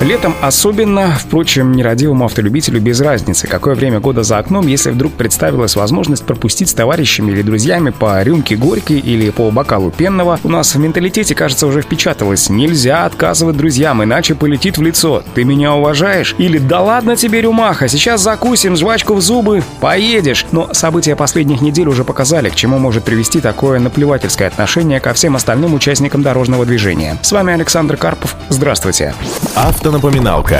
Летом особенно, впрочем, нерадивому автолюбителю без разницы, какое время года за окном, если вдруг представилась возможность пропустить с товарищами или друзьями по рюмке горькой или по бокалу пенного, у нас в менталитете, кажется, уже впечаталось «нельзя отказывать друзьям, иначе полетит в лицо. Ты меня уважаешь?» Или «да ладно тебе, рюмаха, сейчас закусим жвачку в зубы, поедешь». Но события последних недель уже показали, к чему может привести такое наплевательское отношение ко всем остальным участникам дорожного движения. С вами Александр Карпов. Здравствуйте. Автонапоминалка.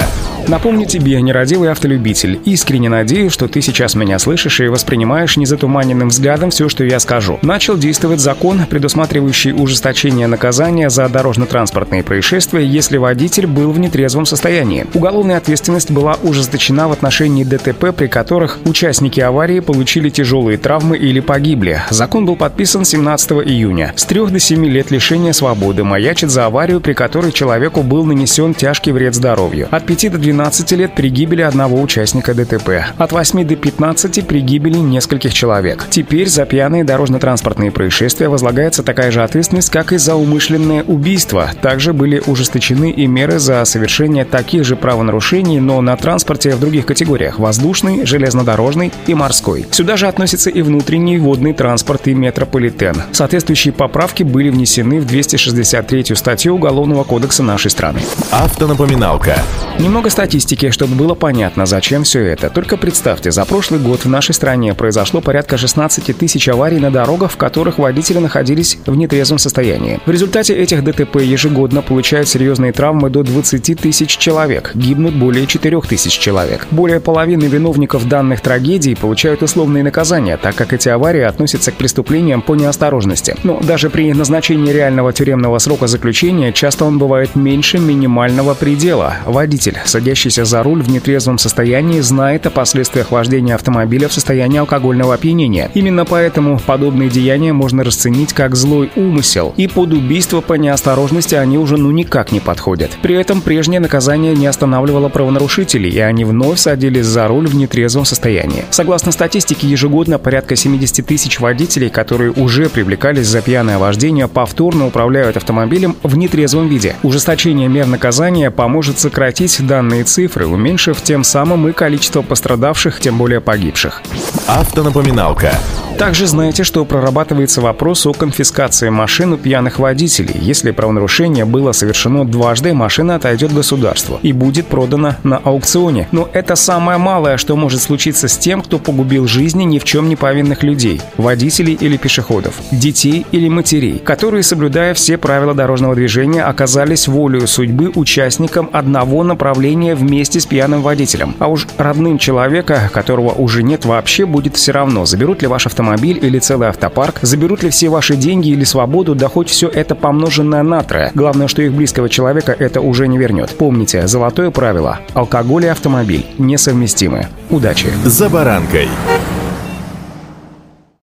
Напомню тебе, нерадивый автолюбитель, искренне надеюсь, что ты сейчас меня слышишь и воспринимаешь незатуманенным взглядом все, что я скажу. Начал действовать закон, предусматривающий ужесточение наказания за дорожно-транспортные происшествия, если водитель был в нетрезвом состоянии. Уголовная ответственность была ужесточена в отношении ДТП, при которых участники аварии получили тяжелые травмы или погибли. Закон был подписан 17 июня. С 3 до 7 лет лишения свободы маячит за аварию, при которой человеку был нанесен тяжкий вред здоровью. От 5 до 12 лет при гибели одного участника ДТП. От 8 до 15 при гибели нескольких человек. Теперь за пьяные дорожно-транспортные происшествия возлагается такая же ответственность, как и за умышленное убийство. Также были ужесточены и меры за совершение таких же правонарушений, но на транспорте в других категориях – воздушный, железнодорожный и морской. Сюда же относятся и внутренний водный транспорт и метрополитен. Соответствующие поправки были внесены в 263 статью Уголовного кодекса нашей страны. Автонапоминалка Напоминалка. Немного статистики, чтобы было понятно, зачем все это. Только представьте, за прошлый год в нашей стране произошло порядка 16 тысяч аварий на дорогах, в которых водители находились в нетрезвом состоянии. В результате этих ДТП ежегодно получают серьезные травмы до 20 тысяч человек, гибнут более 4 тысяч человек. Более половины виновников данных трагедий получают условные наказания, так как эти аварии относятся к преступлениям по неосторожности. Но даже при назначении реального тюремного срока заключения часто он бывает меньше минимального предела дела. Водитель, садящийся за руль в нетрезвом состоянии, знает о последствиях вождения автомобиля в состоянии алкогольного опьянения. Именно поэтому подобные деяния можно расценить как злой умысел, и под убийство по неосторожности они уже ну никак не подходят. При этом прежнее наказание не останавливало правонарушителей, и они вновь садились за руль в нетрезвом состоянии. Согласно статистике, ежегодно порядка 70 тысяч водителей, которые уже привлекались за пьяное вождение, повторно управляют автомобилем в нетрезвом виде. Ужесточение мер наказания поможет может сократить данные цифры, уменьшив тем самым и количество пострадавших, тем более погибших. Автонапоминалка. Также знаете, что прорабатывается вопрос о конфискации машин у пьяных водителей. Если правонарушение было совершено дважды, машина отойдет государству и будет продана на аукционе. Но это самое малое, что может случиться с тем, кто погубил жизни ни в чем не повинных людей, водителей или пешеходов, детей или матерей, которые, соблюдая все правила дорожного движения, оказались волею судьбы участником одного направления вместе с пьяным водителем. А уж родным человека, которого уже нет вообще, будет все равно, заберут ли ваш автомобиль автомобиль или целый автопарк, заберут ли все ваши деньги или свободу, да хоть все это помноженное на трое. Главное, что их близкого человека это уже не вернет. Помните, золотое правило – алкоголь и автомобиль несовместимы. Удачи! За баранкой!